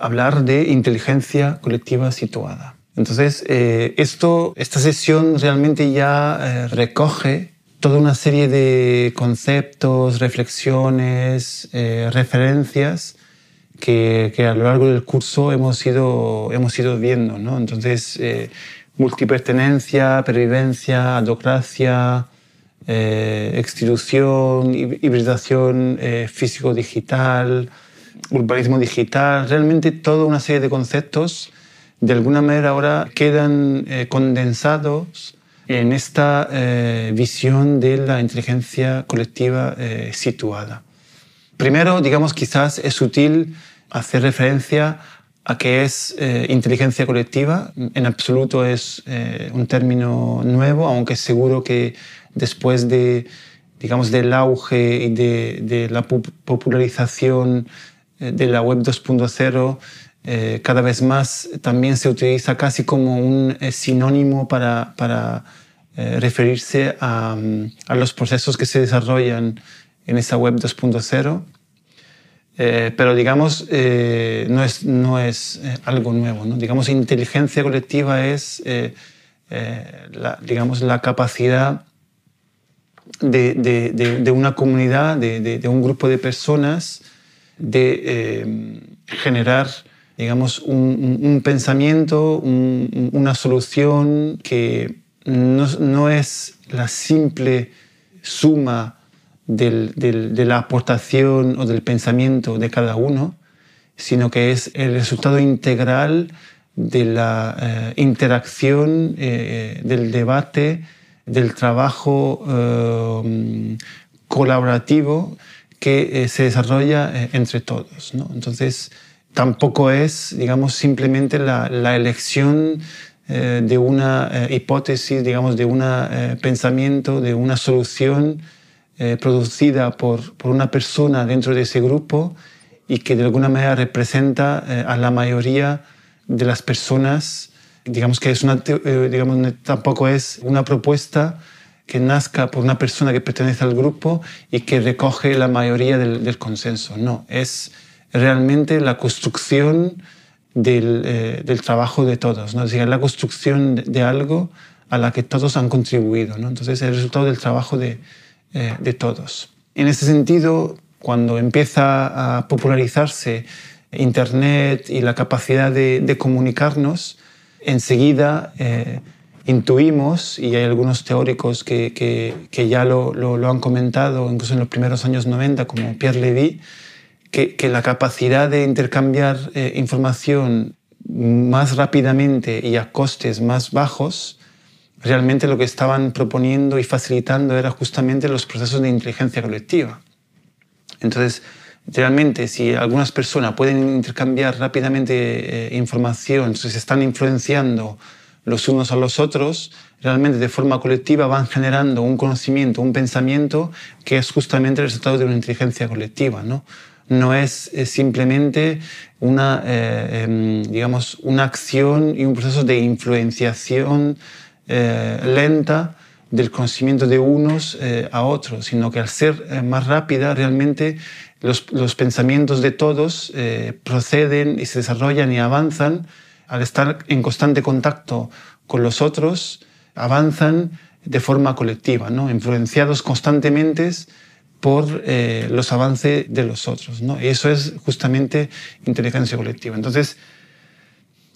hablar de inteligencia colectiva situada. Entonces, eh, esto, esta sesión realmente ya eh, recoge toda una serie de conceptos, reflexiones, eh, referencias que, que, a lo largo del curso hemos ido, hemos ido viendo. ¿no? Entonces, multipertenencia, pervivencia, adocracia, extrusión, hibridación físico-digital, urbanismo digital, realmente toda una serie de conceptos de alguna manera ahora quedan eh, condensados en esta eh, visión de la inteligencia colectiva eh, situada. Primero, digamos, quizás es útil hacer referencia a qué es inteligencia colectiva. En absoluto es un término nuevo, aunque seguro que después de, digamos, del auge y de, la popularización de la web 2.0 eh, cada vez más también se utiliza casi como un eh, sinónimo para, para referirse a, mm, a, los procesos que se desarrollan en esa web 2.0. pero digamos, no es, no es algo nuevo. ¿no? Digamos, inteligencia colectiva es la, digamos, la capacidad de, de, de una comunidad, de, un grupo de personas, de eh, generar digamos, un, pensamiento, una solución que no, es la simple suma de la aportación o del pensamiento de cada uno, sino que es el resultado integral de la eh, interacción, eh, del debate, del trabajo colaborativo que eh, se desarrolla eh, entre todos. ¿no? Entonces, tampoco es, digamos, simplemente la, elección eh, de una hipótesis, digamos, de un pensamiento, de una solución producida por, por, una persona dentro de ese grupo y que de alguna manera representa a la mayoría de las personas. Digamos que es una, digamos, tampoco es una propuesta que nazca por una persona que pertenece al grupo y que recoge la mayoría del, consenso. No, es realmente la construcción del, eh, del trabajo de todos, ¿no? es decir, la construcción de, algo a la que todos han contribuido. ¿no? Entonces, es el resultado del trabajo de, eh, de todos. En ese sentido, cuando empieza a popularizarse Internet y la capacidad de, de comunicarnos, enseguida eh, intuimos, y hay algunos teóricos que, que, ya lo, lo, han comentado, incluso en los primeros años 90, como Pierre Levy, que, que la capacidad de intercambiar eh, información más rápidamente y a costes más bajos, realmente lo que estaban proponiendo y facilitando era justamente los procesos de inteligencia colectiva. Entonces, realmente, si algunas personas pueden intercambiar rápidamente eh, información, se están influenciando los unos a los otros, realmente de forma colectiva van generando un conocimiento, un pensamiento que es justamente el resultado de una inteligencia colectiva. No, no es, simplemente una, eh, em, digamos, una acción y un proceso de influenciación eh, lenta del conocimiento de unos eh, a otros, sino que al ser más rápida, realmente los, los pensamientos de todos proceden y se desarrollan y avanzan al estar en constante contacto con los otros, avanzan de forma colectiva, ¿no? influenciados constantemente por eh, los avances de los otros. ¿no? Y eso es justamente inteligencia colectiva. Entonces,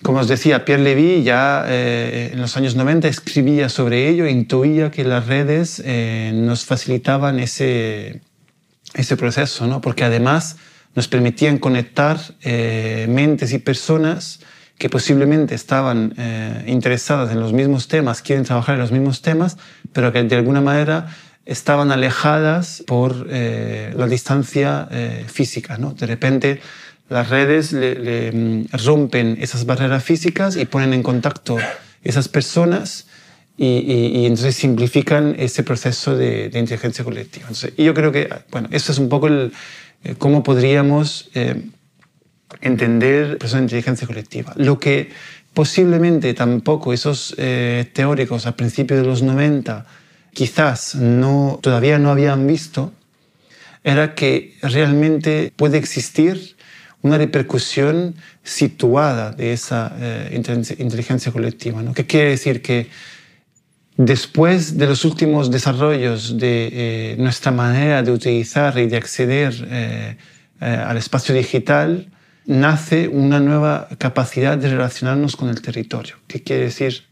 Como os decía, Pierre Levy ya eh, en los años 90 escribía sobre ello e intuía que las redes eh, nos facilitaban ese, ese proceso, ¿no? porque además nos permitían conectar mentes y personas que posiblemente estaban interesadas en los mismos temas, quieren trabajar en los mismos temas, pero que de alguna manera estaban alejadas por la distancia física. ¿no? De repente las redes mm, rompen esas barreras físicas y ponen en contacto esas personas y, entonces simplifican ese proceso de, inteligencia colectiva. y yo creo que, bueno, eso es un poco el, eh, cómo podríamos eh, entender el proceso de inteligencia colectiva. Lo que posiblemente tampoco esos eh, teóricos a principios de los 90 quizás no, todavía no habían visto era que realmente puede existir una repercusión situada de esa eh, inteligencia colectiva. ¿no? ¿Qué quiere decir? Que después de los últimos desarrollos de eh, nuestra manera de utilizar y de acceder eh, al espacio digital, nace una nueva capacidad de relacionarnos con el territorio. ¿Qué quiere decir?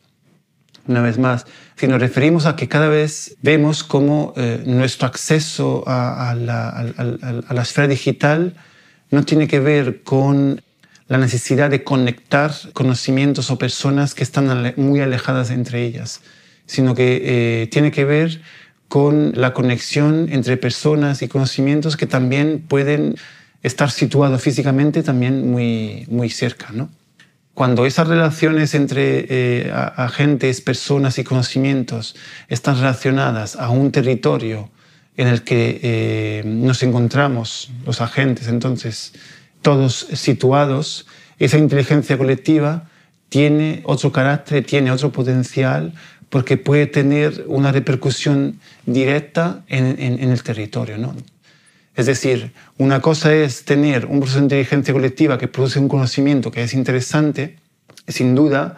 Una vez más, si nos referimos a que cada vez vemos cómo nuestro acceso a, la, a la esfera digital no tiene que ver con la necesidad de conectar conocimientos o personas que están muy alejadas entre ellas, sino que eh, tiene que ver con la conexión entre personas y conocimientos que también pueden estar situados físicamente también muy, muy cerca. ¿no? Cuando esas relaciones entre eh, agentes, personas y conocimientos están relacionadas a un territorio en el que eh, nos encontramos los agentes, entonces todos situados, esa inteligencia colectiva tiene otro carácter, tiene otro potencial, porque puede tener una repercusión directa en, el territorio. ¿no? Es decir, una cosa es tener un proceso de inteligencia colectiva que produce un conocimiento que es interesante, sin duda,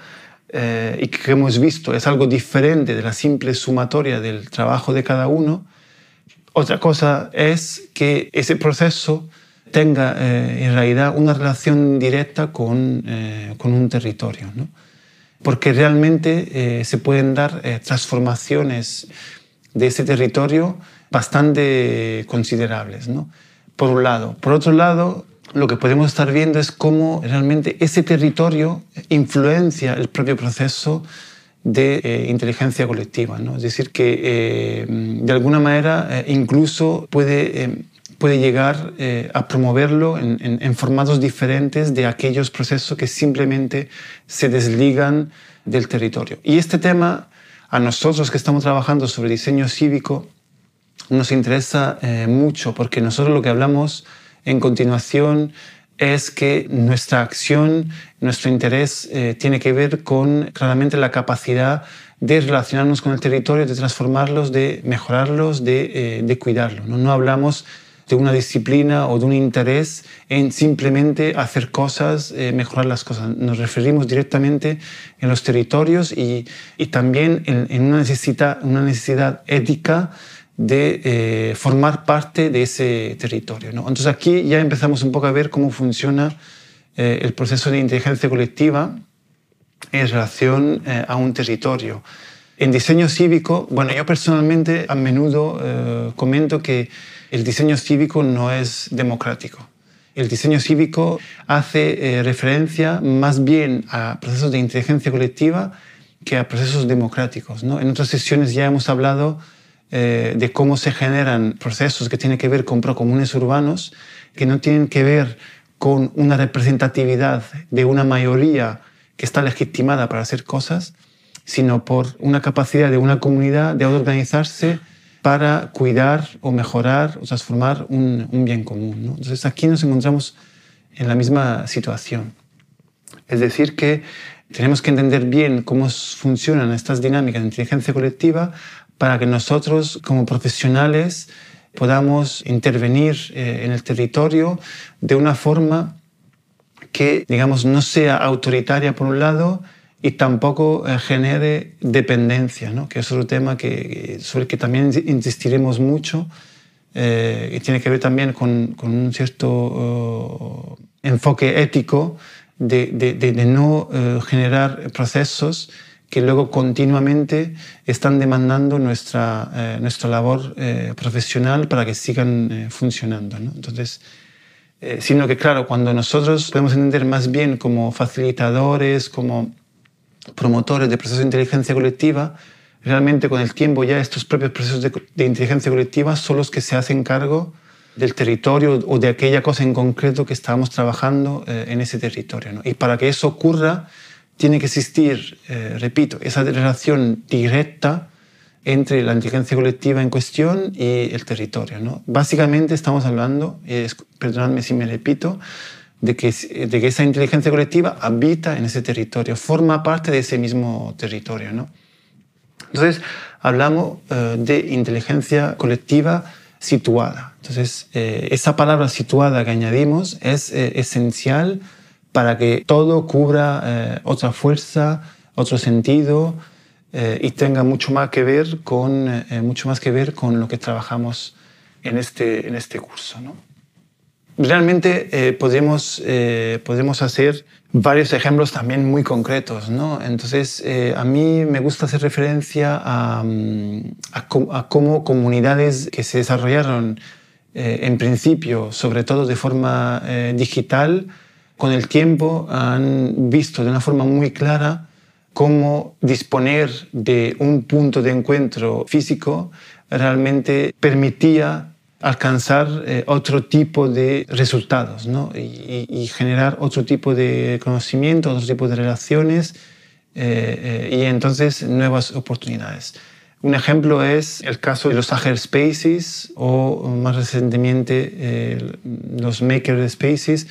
eh, y que hemos visto es algo diferente de la simple sumatoria del trabajo de cada uno, otra cosa es que ese proceso tenga eh, en realidad una relación directa con, eh, con un territorio, ¿no? porque realmente se pueden dar transformaciones de ese territorio bastante considerables, ¿no? por un lado. Por otro lado, lo que podemos estar viendo es cómo realmente ese territorio influencia el propio proceso de eh, inteligencia colectiva. ¿no? Es decir, que eh, de alguna manera eh, incluso puede, puede llegar a promoverlo en, en, formatos diferentes de aquellos procesos que simplemente se desligan del territorio. Y este tema, a nosotros que estamos trabajando sobre diseño cívico, nos interesa mucho porque nosotros lo que hablamos en continuación es que nuestra acción, nuestro interés eh, tiene que ver con claramente la capacidad de relacionarnos con el territorio, de transformarlos, de mejorarlos, de, eh, cuidarlos. ¿no? hablamos de una disciplina o de un interés en simplemente hacer cosas, eh, mejorar las cosas. Nos referimos directamente en los territorios y, también en, una, necesidad, una necesidad ética de eh, formar parte de ese territorio. ¿no? Entonces aquí ya empezamos un poco a ver cómo funciona eh, el proceso de inteligencia colectiva en relación eh, a un territorio. En diseño cívico, bueno, yo personalmente a menudo comento que el diseño cívico no es democrático. El diseño cívico hace referencia más bien a procesos de inteligencia colectiva que a procesos democráticos. ¿no? En otras sesiones ya hemos hablado eh, de cómo se generan procesos que tienen que ver con procomunes urbanos, que no tienen que ver con una representatividad de una mayoría que está legitimada para hacer cosas, sino por una capacidad de una comunidad de organizarse para cuidar o mejorar o transformar un, bien común. Entonces aquí nos encontramos en la misma situación. Es decir, que tenemos que entender bien cómo funcionan estas dinámicas de inteligencia colectiva para que nosotros como profesionales podamos intervenir eh, en el territorio de una forma que, digamos, no sea autoritaria por un lado y tampoco eh, genere dependencia, ¿no? que es otro tema que, sobre el que también insistiremos mucho eh, y tiene que ver también con, con un cierto enfoque ético de, no eh, generar procesos que luego continuamente están demandando nuestra, eh, nuestra labor eh, profesional para que sigan funcionando. Entonces, sino que claro, cuando nosotros podemos entender más bien como facilitadores, como promotores de procesos de inteligencia colectiva, realmente con el tiempo ya estos propios procesos de, inteligencia colectiva son los que se hacen cargo del territorio o de aquella cosa en concreto que estábamos trabajando eh, en ese territorio. Y para que eso ocurra, tiene que existir, eh, repito, esa relación directa entre la inteligencia colectiva en cuestión y el territorio. ¿no? Básicamente estamos hablando, perdonadme si me repito, de que, de que esa inteligencia colectiva habita en ese territorio, forma parte de ese mismo territorio. ¿no? Entonces, hablamos eh, de inteligencia colectiva situada. Entonces, eh, esa palabra situada que añadimos es eh, esencial para que todo cubra eh, otra fuerza, otro sentido y tenga mucho más que ver con mucho más que ver con lo que trabajamos en este en este curso. ¿no? Realmente podemos podemos hacer varios ejemplos también muy concretos. ¿no? Entonces, eh, a mí me gusta hacer referencia a, mm, a, cómo comunidades que se desarrollaron eh, en principio, sobre todo de forma eh, digital, con el tiempo han visto de una forma muy clara cómo disponer de un punto de encuentro físico realmente permitía alcanzar eh, otro tipo de resultados ¿no? y, generar otro tipo de conocimiento, otro tipo de relaciones eh, eh, y entonces nuevas oportunidades. Un ejemplo es el caso de los spaces o más recientemente los maker spaces,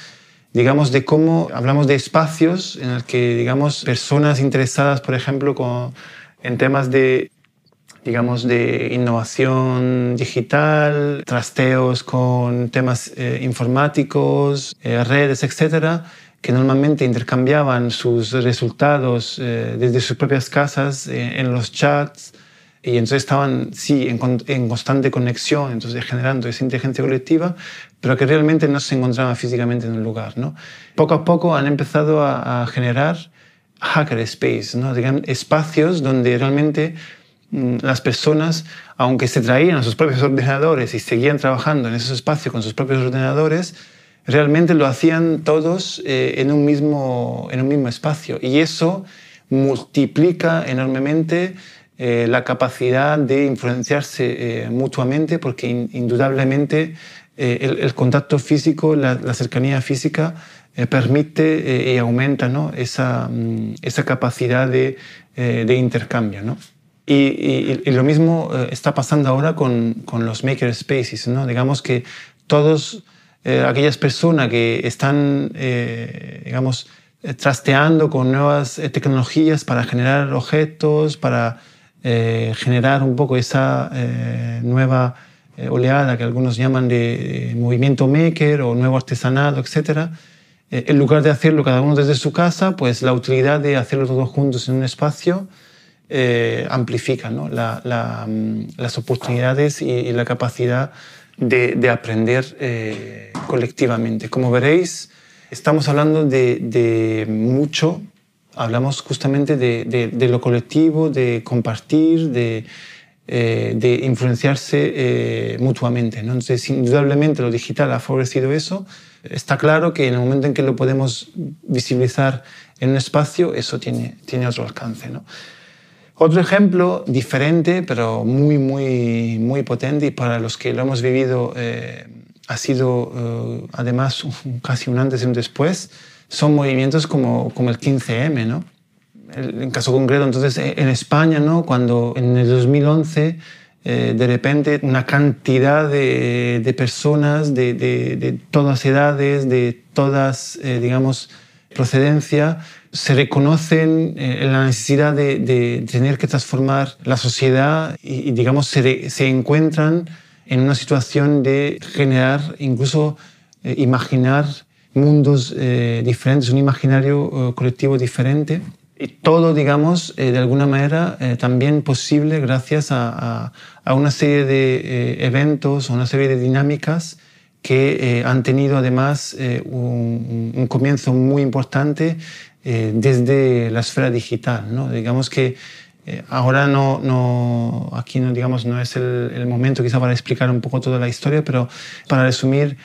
digamos de cómo hablamos de espacios en los que digamos personas interesadas, por ejemplo, con, en temas de digamos, de innovación digital, trasteos con temas eh, informáticos, eh, redes, etcétera, que normalmente intercambiaban sus resultados eh, desde sus propias casas en los chats y entonces estaban, sí, en, en, constante conexión, entonces generando esa inteligencia colectiva, pero que realmente no se encontraban físicamente en un lugar. ¿no? Poco a poco han empezado a, a generar hacker space, ¿no? Espacios donde realmente Mm, las personas, aunque se traían a sus propios ordenadores y seguían trabajando en esos espacios con sus propios ordenadores, realmente lo hacían todos eh, en, un mismo, en un mismo espacio. Y eso multiplica enormemente eh, la capacidad de influenciarse eh, mutuamente, porque indudablemente el, contacto físico, la, cercanía física, permite y aumenta ¿no? esa, mm, esa, capacidad de, de intercambio. ¿no? Y, lo mismo eh, está pasando ahora con, con los makerspaces, ¿no? Digamos que todas eh, aquellas personas que están, eh, digamos, trasteando con nuevas tecnologías para generar objetos, para generar un poco esa nueva oleada que algunos llaman de movimiento maker o nuevo artesanado, etc. en lugar de hacerlo cada uno desde su casa, pues la utilidad de hacerlo todos juntos en un espacio eh, amplifica ¿no? Mm, las oportunidades y, la capacidad de, aprender eh, colectivamente. Como veréis, estamos hablando de, mucho, hablamos justamente de, lo colectivo, de compartir, de, eh, influenciarse mutuamente. ¿no? Entonces, indudablemente lo digital ha favorecido eso. Está claro que en el momento en que lo podemos visibilizar en un espacio, eso tiene, tiene otro alcance. ¿no? Otro ejemplo diferente, pero muy, muy, muy potente y para los que lo hemos vivido eh, ha sido eh, además casi un antes y un después, son movimientos como, como el 15M, ¿no? En caso concreto, entonces, en España, ¿no? Cuando en el 2011 eh, de repente una cantidad de, de personas de, de, de, todas edades, de todas, digamos, procedencia, se reconocen eh, la necesidad de, tener que transformar la sociedad y, digamos, se, se, encuentran en una situación de generar, incluso eh, imaginar mundos eh, diferentes, un imaginario colectivo diferente. Y todo, digamos, de alguna manera también posible gracias a, a, una serie de eventos, a una serie de dinámicas que han tenido además un, comienzo muy importante desde la esfera digital. ¿no? Digamos que ahora no, no, aquí no, digamos, no es el, el, momento quizá para explicar un poco toda la historia, pero para resumir,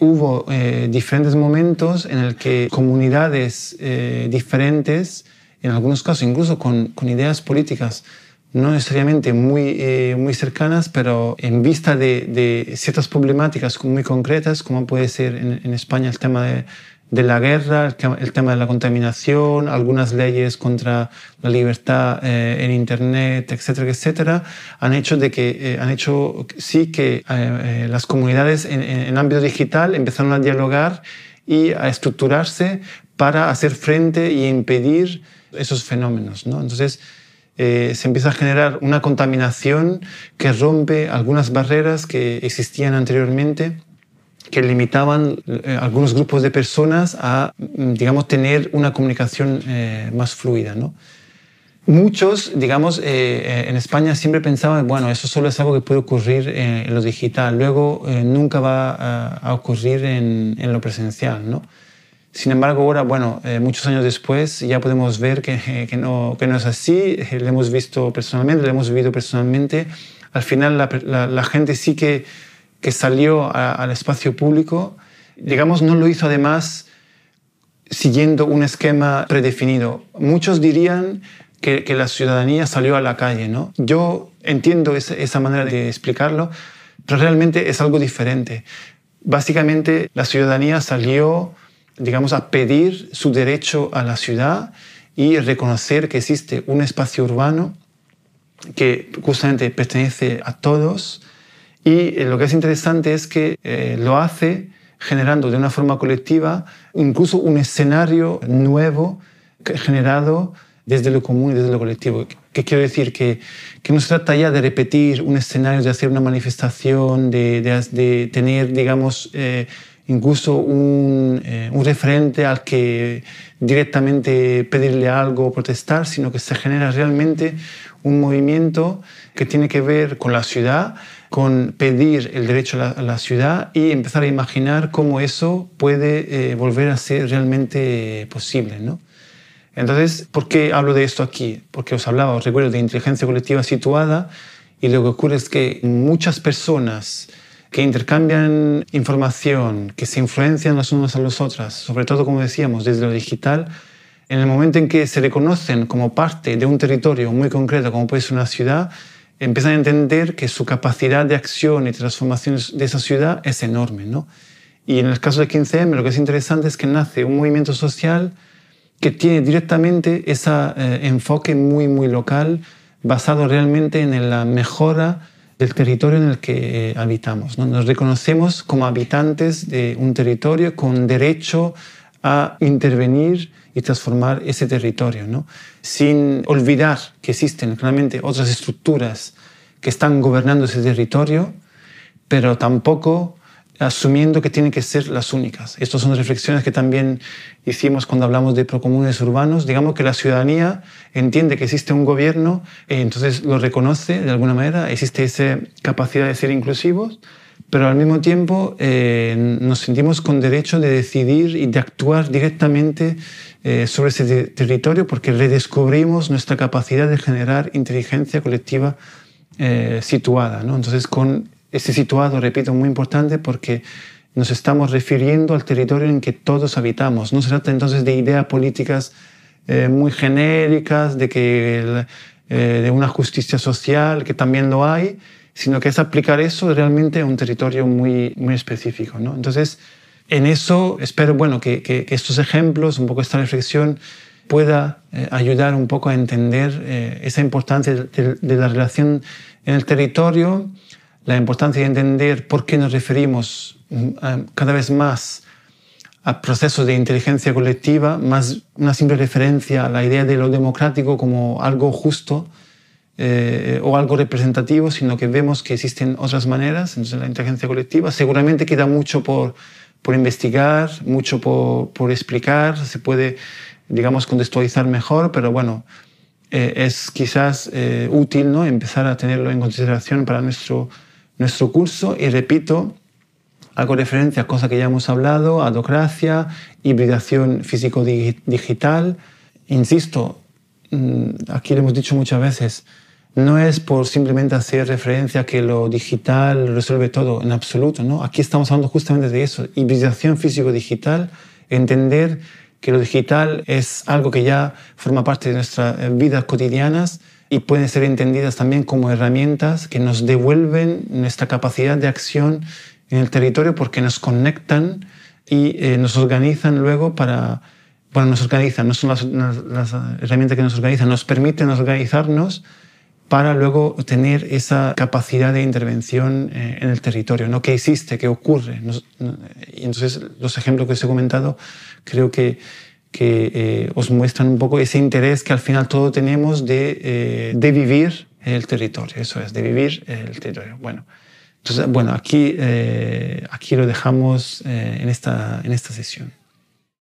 hubo eh, diferentes momentos en el que comunidades eh, diferentes, en algunos casos incluso con, con, ideas políticas no necesariamente muy, eh, muy cercanas, pero en vista de, de, ciertas problemáticas muy concretas, como puede ser en, en España el tema de de la guerra, el tema de la contaminación, algunas leyes contra la libertad eh, en Internet, etcétera, etcétera, han hecho, de que, eh, han hecho sí que eh, las comunidades en, en, ámbito digital empezaron a dialogar y a estructurarse para hacer frente y impedir esos fenómenos. ¿no? Entonces, se empieza a generar una contaminación que rompe algunas barreras que existían anteriormente que limitaban eh, algunos grupos de personas a, mm, digamos, tener una comunicación eh, más fluida, ¿no? Muchos, digamos, eh, en España siempre pensaban, bueno, eso solo es algo que puede ocurrir en lo digital, luego nunca va a, ocurrir en, en, lo presencial, ¿no? Sin embargo, ahora, bueno, muchos años después ya podemos ver que, que, no, que no es así, lo hemos visto personalmente, lo hemos vivido personalmente. Al final la, la, la gente sí que que salió al espacio público, digamos, no lo hizo además siguiendo un esquema predefinido. Muchos dirían que, la ciudadanía salió a la calle, ¿no? Yo entiendo esa, esa manera de explicarlo, pero realmente es algo diferente. Básicamente, la ciudadanía salió, digamos, a pedir su derecho a la ciudad y reconocer que existe un espacio urbano que justamente pertenece a todos, y eh, lo que es interesante es que eh, lo hace generando de una forma colectiva incluso un escenario nuevo generado desde lo común y desde lo colectivo. ¿Qué quiero decir? Que, que no se trata ya de repetir un escenario, de hacer una manifestación, de, de, tener, digamos, eh, incluso un, un, referente al que directamente pedirle algo o protestar, sino que se genera realmente un movimiento que tiene que ver con la ciudad, con pedir el derecho a la, ciudad y empezar a imaginar cómo eso puede eh, volver a ser realmente posible. ¿no? Entonces, ¿por qué hablo de esto aquí? Porque os hablaba, os recuerdo, de inteligencia colectiva situada y lo que ocurre es que muchas personas que intercambian información, que se influencian las unas a las otras, sobre todo, como decíamos, desde lo digital, en el momento en que se reconocen como parte de un territorio muy concreto, como puede ser una ciudad, empiezan a entender que su capacidad de acción y transformación de esa ciudad es enorme. ¿no? Y en el caso de 15M lo que es interesante es que nace un movimiento social que tiene directamente ese eh, enfoque muy, muy local, basado realmente en la mejora del territorio en el que eh, habitamos. ¿no? Nos reconocemos como habitantes de un territorio con derecho a intervenir y transformar ese territorio, sin olvidar que existen claramente otras estructuras que están gobernando ese territorio, pero tampoco asumiendo que tienen que ser las únicas. Estas son reflexiones que también hicimos cuando hablamos de procomunes urbanos. Digamos que la ciudadanía entiende que existe un gobierno, y eh, entonces lo reconoce de alguna manera, existe esa capacidad de ser inclusivos, pero al mismo tiempo eh, nos sentimos con derecho de decidir y de actuar directamente eh, sobre ese territorio porque redescubrimos nuestra capacidad de generar inteligencia colectiva eh, situada. ¿no? Entonces, con ese situado, repito, muy importante porque nos estamos refiriendo al territorio en que todos habitamos. No se trata entonces de ideas políticas muy genéricas, de, que, de una justicia social, que también lo hay, sino que es aplicar eso realmente a un territorio muy, muy específico. ¿no? Entonces, en eso espero bueno, que, que, estos ejemplos, un poco esta reflexión, pueda eh, ayudar un poco a entender eh, esa importancia de, de, la relación en el territorio, la importancia de entender por qué nos referimos mm, cada vez más a procesos de inteligencia colectiva, más una simple referencia a la idea de lo democrático como algo justo, eh, o algo representativo, sino que vemos que existen otras maneras. Entonces, la inteligencia colectiva seguramente queda mucho por, por investigar, mucho por, por, explicar, se puede, digamos, contextualizar mejor, pero bueno, eh, es quizás eh, útil ¿no? empezar a tenerlo en consideración para nuestro, nuestro curso. Y repito, hago referencia a cosas que ya hemos hablado, adocracia, hibridación físico-digital. Insisto, mm, aquí lo hemos dicho muchas veces, no es por simplemente hacer referencia a que lo digital resuelve todo, en absoluto, ¿no? Aquí estamos hablando justamente de eso, hibridación físico-digital, entender que lo digital es algo que ya forma parte de nuestras vidas cotidianas y pueden ser entendidas también como herramientas que nos devuelven nuestra capacidad de acción en el territorio porque nos conectan y eh, nos organizan luego para, bueno, nos organizan, no son las, las, herramientas que nos organizan, nos permiten organizarnos para luego tener esa capacidad de intervención eh, en el territorio, ¿no? que existe, que ocurre. y entonces los ejemplos que os he comentado creo que, que eh, os muestran un poco ese interés que al final todos tenemos de, de vivir el territorio, eso es, de vivir el territorio. Bueno, entonces, bueno, aquí, eh, aquí lo dejamos eh, en, esta, en esta sesión.